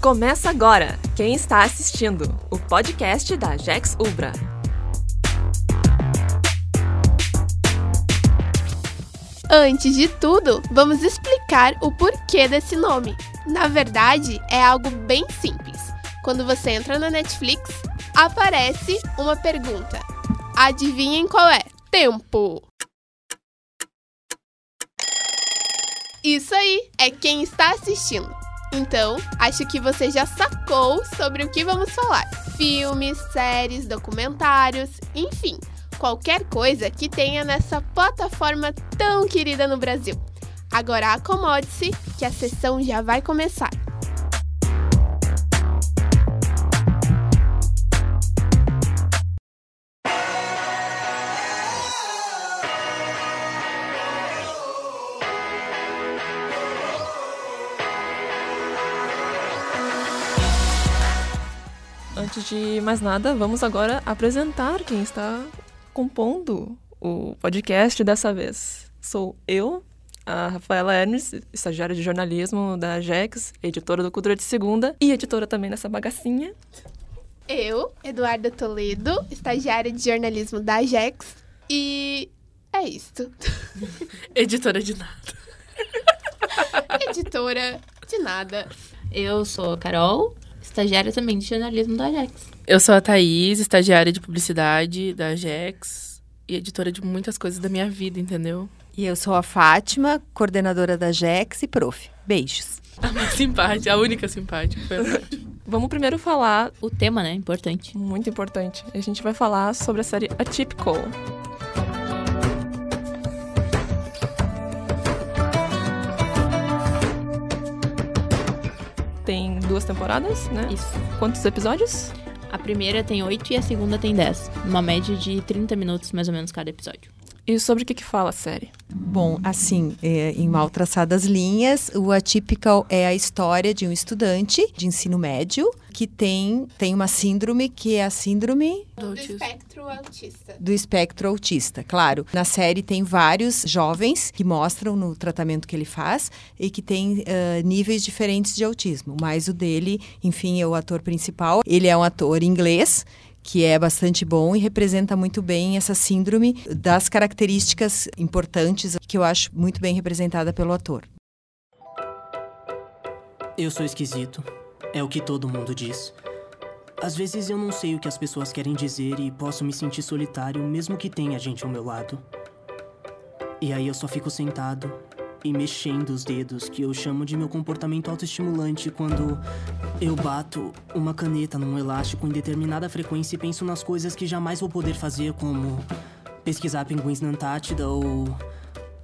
Começa agora! Quem está assistindo? O podcast da Jex Ubra. Antes de tudo, vamos explicar o porquê desse nome. Na verdade, é algo bem simples. Quando você entra na Netflix, aparece uma pergunta. Adivinhem qual é? Tempo! Isso aí é quem está assistindo. Então, acho que você já sacou sobre o que vamos falar: filmes, séries, documentários, enfim, qualquer coisa que tenha nessa plataforma tão querida no Brasil. Agora acomode-se que a sessão já vai começar. Antes de mais nada, vamos agora apresentar quem está compondo o podcast dessa vez. Sou eu, a Rafaela Hermes, estagiária de jornalismo da JEX, editora do Cultura de Segunda e editora também dessa bagacinha. Eu, Eduarda Toledo, estagiária de jornalismo da JEX e é isto. editora de nada. editora de nada. Eu sou a Carol, estagiária também de jornalismo da Ajax. Eu sou a Thaís, estagiária de publicidade da Ajax e editora de muitas coisas da minha vida, entendeu? E eu sou a Fátima, coordenadora da Ajax e prof. Beijos. A mais simpática, a única simpática foi a Fátima. Vamos primeiro falar... O tema, né? Importante. Muito importante. A gente vai falar sobre a série Atypical. Duas temporadas, né? Isso. Quantos episódios? A primeira tem oito e a segunda tem dez. Uma média de 30 minutos, mais ou menos, cada episódio. E sobre o que, que fala a série? Bom, assim, é, em mal traçadas linhas, o Atypical é a história de um estudante de ensino médio que tem, tem uma síndrome que é a síndrome do, do espectro autista. Do espectro autista, claro. Na série tem vários jovens que mostram no tratamento que ele faz e que tem uh, níveis diferentes de autismo. Mas o dele, enfim, é o ator principal. Ele é um ator inglês que é bastante bom e representa muito bem essa síndrome das características importantes que eu acho muito bem representada pelo ator. Eu sou esquisito. É o que todo mundo diz. Às vezes eu não sei o que as pessoas querem dizer e posso me sentir solitário mesmo que tenha gente ao meu lado. E aí eu só fico sentado, e mexendo os dedos, que eu chamo de meu comportamento autoestimulante quando eu bato uma caneta num elástico em determinada frequência e penso nas coisas que jamais vou poder fazer, como pesquisar pinguins na Antártida ou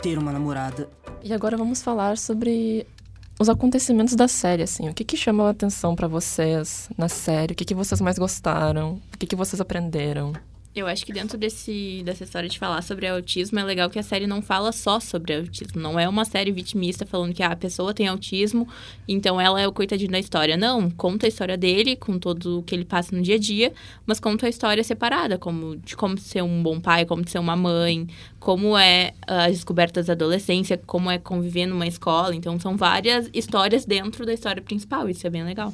ter uma namorada. E agora vamos falar sobre os acontecimentos da série, assim. O que, que chamou a atenção para vocês na série? O que, que vocês mais gostaram? O que, que vocês aprenderam? Eu acho que dentro desse, dessa história de falar sobre autismo, é legal que a série não fala só sobre autismo. Não é uma série vitimista falando que ah, a pessoa tem autismo, então ela é o coitadinho da história. Não, conta a história dele, com tudo o que ele passa no dia a dia, mas conta a história separada, como de como ser um bom pai, como ser uma mãe, como é as descobertas da adolescência, como é conviver numa escola. Então são várias histórias dentro da história principal, isso é bem legal.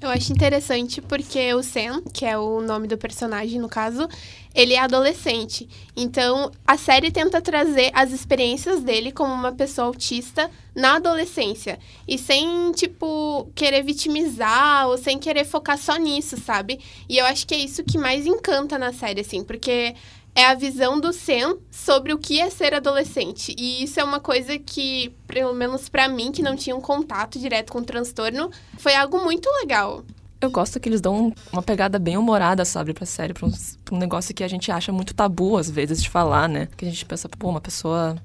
Eu acho interessante porque o Sam, que é o nome do personagem no caso, ele é adolescente. Então, a série tenta trazer as experiências dele como uma pessoa autista na adolescência. E sem, tipo, querer vitimizar ou sem querer focar só nisso, sabe? E eu acho que é isso que mais encanta na série, assim, porque é a visão do Sam sobre o que é ser adolescente. E isso é uma coisa que, pelo menos para mim, que não tinha um contato direto com o transtorno, foi algo muito legal. Eu gosto que eles dão uma pegada bem humorada, sabe, pra série, pra um, pra um negócio que a gente acha muito tabu, às vezes, de falar, né? Que a gente pensa, pô, uma pessoa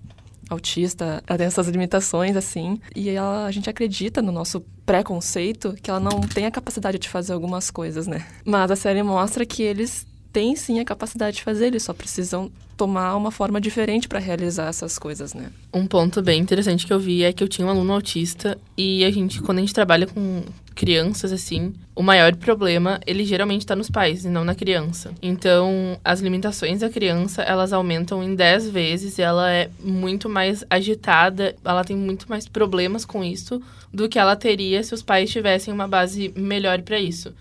autista, ela tem essas limitações, assim, e ela, a gente acredita no nosso preconceito que ela não tem a capacidade de fazer algumas coisas, né? Mas a série mostra que eles têm sim a capacidade de fazer, eles só precisam tomar uma forma diferente para realizar essas coisas, né? Um ponto bem interessante que eu vi é que eu tinha um aluno autista e a gente, quando a gente trabalha com crianças, assim, o maior problema, ele geralmente tá nos pais e não na criança. Então, as limitações da criança, elas aumentam em 10 vezes e ela é muito mais agitada, ela tem muito mais problemas com isso do que ela teria se os pais tivessem uma base melhor para isso.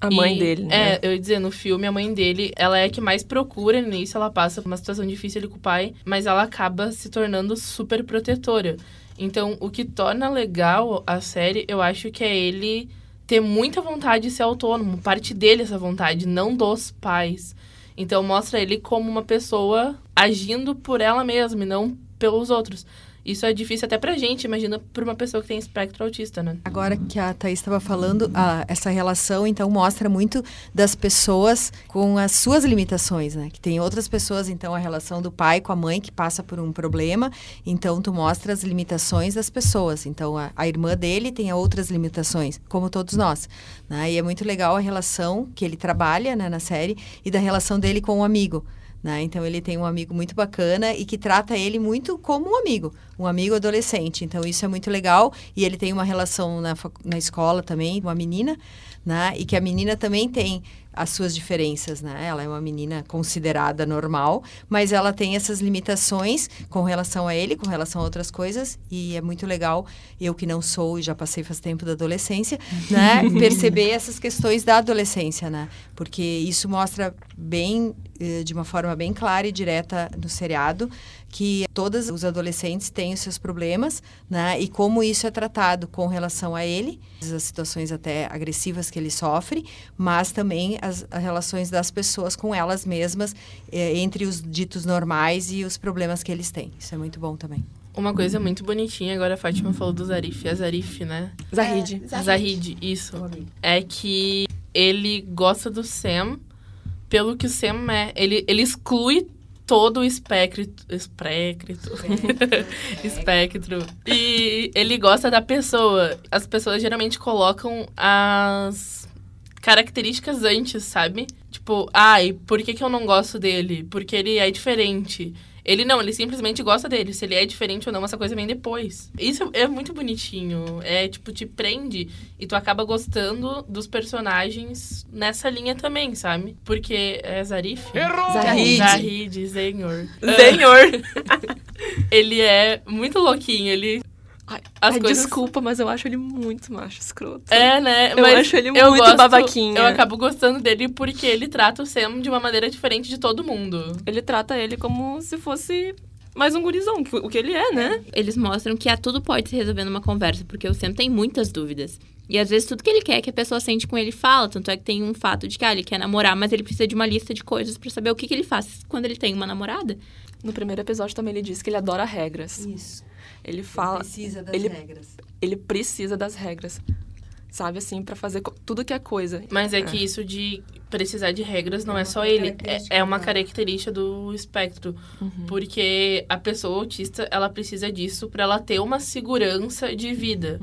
A mãe E, dele, né? É, eu ia dizer, no filme, a mãe dele, ela é a que mais procura no início, ela passa por uma situação difícil ali com o pai, mas ela acaba se tornando super protetora. Então, o que torna legal a série, eu acho que é ele ter muita vontade de ser autônomo, parte dele essa vontade, não dos pais. Então, mostra ele como uma pessoa agindo por ela mesma e não pelos outros. Isso é difícil até pra gente, imagina pra uma pessoa que tem espectro autista, né? Agora que a Thaís estava falando, a- essa relação, então, mostra muito das pessoas com as suas limitações, né? Que tem outras pessoas, então, a relação do pai com a mãe que passa por um problema, então tu mostra as limitações das pessoas. Então, a, a irmã dele tem outras limitações, como todos nós, né? E é muito legal a relação que ele trabalha né, na série e da relação dele com o amigo. Né? Então ele tem um amigo muito bacana e que trata ele muito como um amigo, um amigo adolescente. Então isso é muito legal e ele tem uma relação na, na escola também, uma menina, né? E que a menina também tem as suas diferenças, né? Ela é uma menina considerada normal, mas ela tem essas limitações com relação a ele, com relação a outras coisas e é muito legal eu que não sou e já passei faz tempo da adolescência, né? Perceber essas questões da adolescência, né? Porque isso mostra bem eh, de uma forma bem clara e direta no seriado que todos os adolescentes têm os seus problemas, né? E como isso é tratado com relação a ele, as situações até agressivas que ele sofre, mas também as, as relações das pessoas com elas mesmas, eh, entre os ditos normais e os problemas que eles têm. Isso é muito bom também. Uma coisa muito bonitinha, agora a Fátima falou do Zarif, a Zarif, né? Zahid. É, Zahid, isso. É que ele gosta do Sam pelo que o Sam é. Ele, ele exclui todo o espectro. Espectro. espectro. E ele gosta da pessoa. As pessoas geralmente colocam as características antes, sabe? Tipo, ai, por que, que eu não gosto dele? Porque ele é diferente. Ele não, ele simplesmente gosta dele. Se ele é diferente ou não, essa coisa vem depois. Isso é muito bonitinho. É, tipo, te prende e tu acaba gostando dos personagens nessa linha também, sabe? Porque é Zarif? Zahid. Zahid, Zenhor. Senhor! Ele é muito louquinho, ele... Ai, As ai, coisas- Desculpa, mas eu acho ele muito macho escroto. É, né? Eu Mas acho ele eu muito gosto- babaquinha. Eu acabo gostando dele porque ele trata o Sam de uma maneira diferente de todo mundo. Ele trata ele como se fosse mais um gurizão, que- o que ele é, né? Eles mostram que a tudo pode se resolver numa conversa, porque o Sam tem muitas dúvidas. E às vezes tudo que ele quer que a pessoa sente com ele fala. Tanto é que tem um fato de que ah, ele quer namorar, mas ele precisa de uma lista de coisas pra saber o que, que ele faz quando ele tem uma namorada. No primeiro episódio também ele diz que ele adora regras. Isso. Ele fala, Precisa das ele- regras. ele precisa das regras. Sabe assim, pra fazer tudo que é coisa. Mas é que isso de precisar de regras não é, só ele. É, é uma característica do espectro. Porque a pessoa autista, ela precisa disso pra ela ter uma segurança de vida.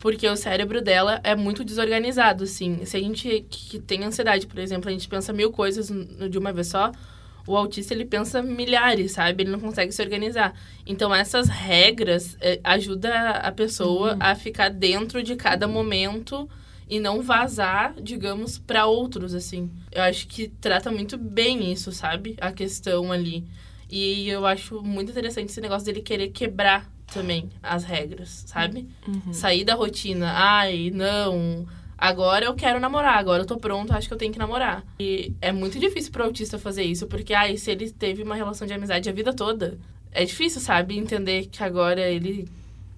Porque o cérebro dela é muito desorganizado, assim. Se a gente que tem ansiedade, por exemplo, a gente pensa mil coisas de uma vez só, o autista, ele pensa milhares, sabe? Ele não consegue se organizar. Então, essas regras eh, ajudam a pessoa a ficar dentro de cada momento e não vazar, digamos, para outros, assim. Eu acho que trata muito bem isso, sabe? A questão ali. E eu acho muito interessante esse negócio dele querer quebrar também as regras, sabe? Sair da rotina. Ai, não. Agora eu quero namorar, agora eu tô pronto, acho que eu tenho que namorar. E é muito difícil pro autista fazer isso, porque, ai, se ele teve uma relação de amizade a vida toda, é difícil, sabe? Entender que agora ele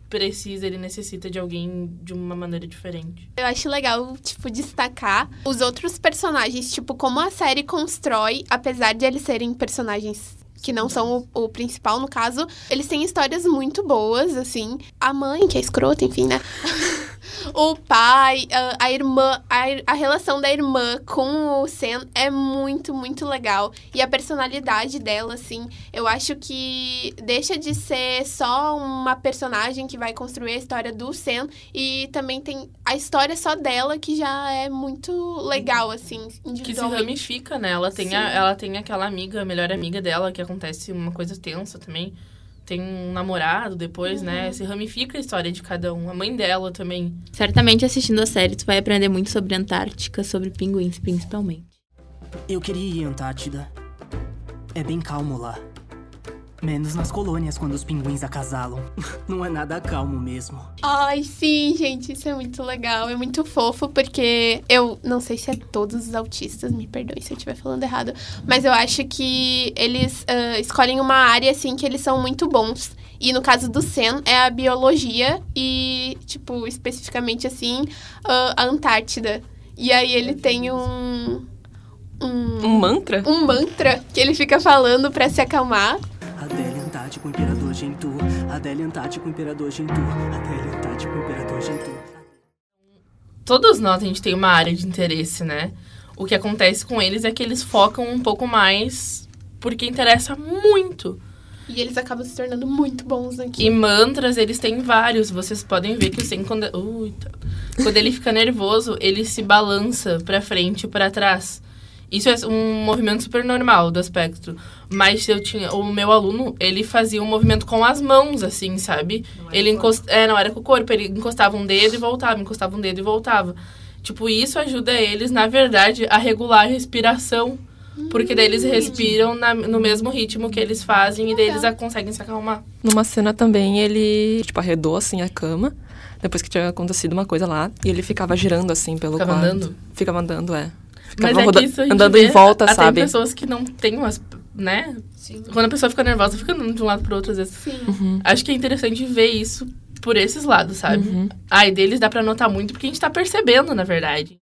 precisa, ele necessita de alguém de uma maneira diferente. Eu acho legal, tipo, destacar os outros personagens, tipo, como a série constrói, apesar de eles serem personagens que não são o, o principal, no caso, eles têm histórias muito boas, assim. A mãe, que é escrota, enfim, né? o pai, a, a irmã, a, a relação da irmã com o Sam é muito, muito legal. E a personalidade dela, assim, eu acho que deixa de ser só uma personagem que vai construir a história do Sam e também tem a história só dela que já é muito legal, assim, Que se ramifica, né? Ela tem, a- ela tem aquela amiga, a melhor amiga dela, que acontece uma coisa tensa também. Tem um namorado depois, né? Se ramifica a história de cada um. A mãe dela também. Certamente assistindo a série, tu vai aprender muito sobre Antártica, sobre pinguins, principalmente. Eu queria ir à Antártida. É bem calmo lá. Menos nas colônias quando os pinguins acasalam. Não é nada calmo mesmo. Ai, sim, gente, isso é muito legal. É muito fofo, porque eu não sei se é todos os autistas, me perdoem se eu estiver falando errado, mas eu acho que eles ah, escolhem uma área, assim, que eles são muito bons. E no caso do Sen, é a biologia e, tipo, especificamente assim, ah, a Antártida. E aí ele tem um. Um, Um mantra? um mantra que ele fica falando pra se acalmar. Adele Antártico, Imperador Gentoo. Adele Antártico, Imperador Gentoo. Adele Antártico, Imperador Gentoo. Todos nós, a gente tem uma área de interesse, né? O que acontece com eles é que eles focam um pouco mais porque interessa muito. E eles acabam se tornando muito bons aqui. E mantras, eles têm vários. Vocês podem ver que o Sen, quando, tá. quando ele fica nervoso, ele se balança pra frente e pra trás. Isso é um movimento super normal do aspecto. Mas eu tinha. O meu aluno, ele fazia um movimento com as mãos, assim, sabe? Ele encost... É, não era com o corpo. Ele encostava um dedo e voltava, encostava um dedo e voltava. Tipo, isso ajuda eles, na verdade, a regular a respiração. Porque daí eles respiram na- no mesmo ritmo que eles fazem e daí eles a- conseguem se acalmar. Numa cena também, ele, tipo, arredou, assim, a cama. Depois que tinha acontecido uma coisa lá. E ele ficava girando, assim, pelo Ficava quarto. andando? Ficava andando, é. Mas Ficava é roda- que isso a gente andando vê em volta, até sabe? pessoas que não têm umas, né? Quando a pessoa fica nervosa, fica andando de um lado pro outro às vezes. Sim. Uhum. Acho que é interessante ver isso por esses lados, sabe? Uhum. Ai, deles dá pra notar muito porque a gente tá percebendo, na verdade.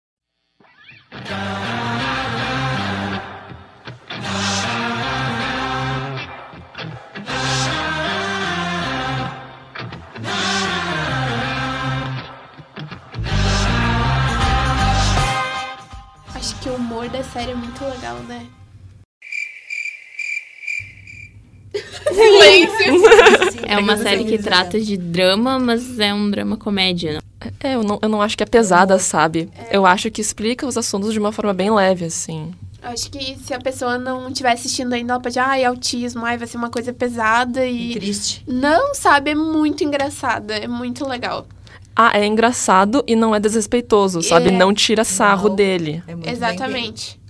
Que o humor da série é muito legal, né? Silêncio! É uma série que trata de drama, mas é um drama comédia. Não? É, eu não, eu não acho que é pesada, sabe? Eu acho que explica os assuntos de uma forma bem leve, assim. Acho que se a pessoa não estiver assistindo ainda, ela pode, ai, autismo, ai, vai ser uma coisa pesada E e. triste. Não, sabe? É muito engraçada, é muito legal. Ah, é engraçado e não é desrespeitoso, sabe? É. Não tira sarro Não. dele. É muito bem Exatamente.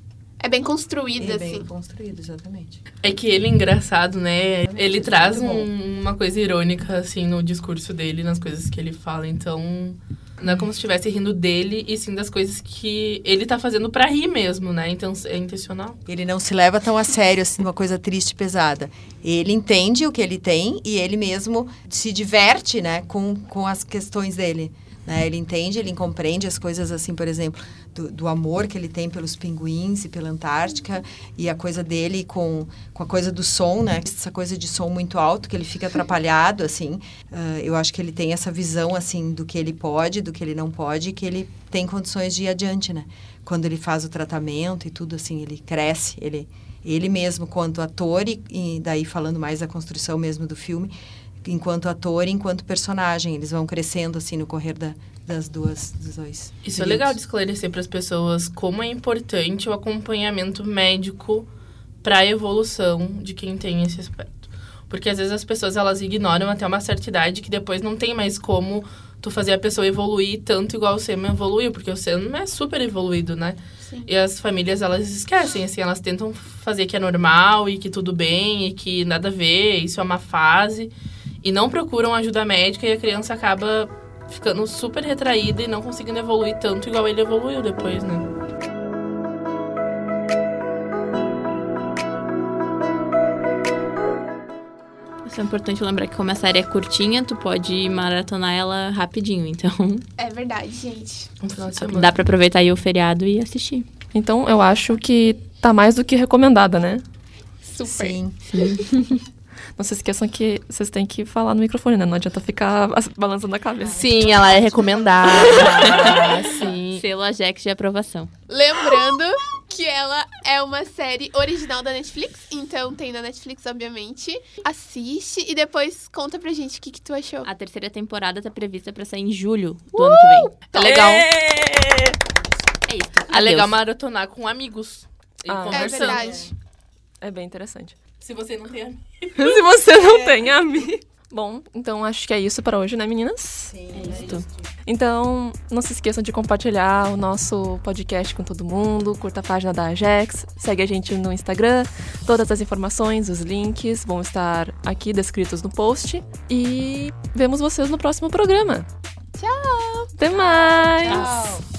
É bem construída, feito. É assim. bem construído, exatamente. É que ele é engraçado, né? Ele é traz um- uma coisa irônica, assim, no discurso dele, nas coisas que ele fala. Então, não é como se estivesse rindo dele, e sim das coisas que ele tá fazendo pra rir mesmo, né? Então, é intencional. Ele não se leva tão a sério, assim, uma coisa triste e pesada. Ele entende o que ele tem e ele mesmo se diverte, né, com, com as questões dele. Né? Ele entende, ele compreende as coisas, assim, por exemplo, do, do amor que ele tem pelos pinguins e pela Antártica e a coisa dele com, com a coisa do som, né? Essa coisa de som muito alto, que ele fica atrapalhado, assim. Ah, eu acho que ele tem essa visão, assim, do que ele pode, do que ele não pode, que ele tem condições de ir adiante, né? Quando ele faz o tratamento e tudo, assim, ele cresce, ele, ele mesmo, quanto ator, e, e daí falando mais da construção mesmo do filme, enquanto ator e enquanto personagem. Eles vão crescendo, assim, no correr da, das duas, dos dois. Isso é legal de esclarecer para as pessoas como é importante o acompanhamento médico para a evolução de quem tem esse aspecto. Porque às vezes as pessoas elas ignoram até uma certa idade que depois não tem mais como tu fazer a pessoa evoluir tanto igual o Sam evoluiu, porque o Sam é super evoluído, né? Sim. E as famílias elas esquecem, assim, elas tentam fazer que é normal e que tudo bem e que nada a ver, isso é uma fase e não procuram ajuda médica e a criança acaba ficando super retraída e não conseguindo evoluir tanto igual ele evoluiu depois, né? Isso é importante lembrar que como a série é curtinha, tu pode maratonar ela rapidinho. Então, É verdade, gente. Um final de semana. dá pra aproveitar aí o feriado e assistir. Então, eu acho que tá mais do que recomendada, né? Super. Sim. Não se esqueçam que vocês têm que falar no microfone, né? Não adianta ficar balançando a cabeça. Sim, ela é recomendada. Sim. Selo Ajax de aprovação. Lembrando que ela é uma série original da Netflix, então tem na Netflix, obviamente. Assiste e depois conta pra gente o que, que tu achou. A terceira temporada tá prevista pra sair em julho do ano que vem. É legal. É isso. É legal maratonar com amigos e Ah. É conversando. verdade. É bem interessante. Se você não tem amigo. Se você não tem amigo. Bom, então acho que é isso para hoje, né, meninas? Sim, É isso. Então, não se esqueçam de compartilhar o nosso podcast com todo mundo, curta a página da Ajax, segue a gente no Instagram, todas as informações, os links vão estar aqui descritos no post e vemos vocês no próximo programa. Tchau! Até mais! Tchau.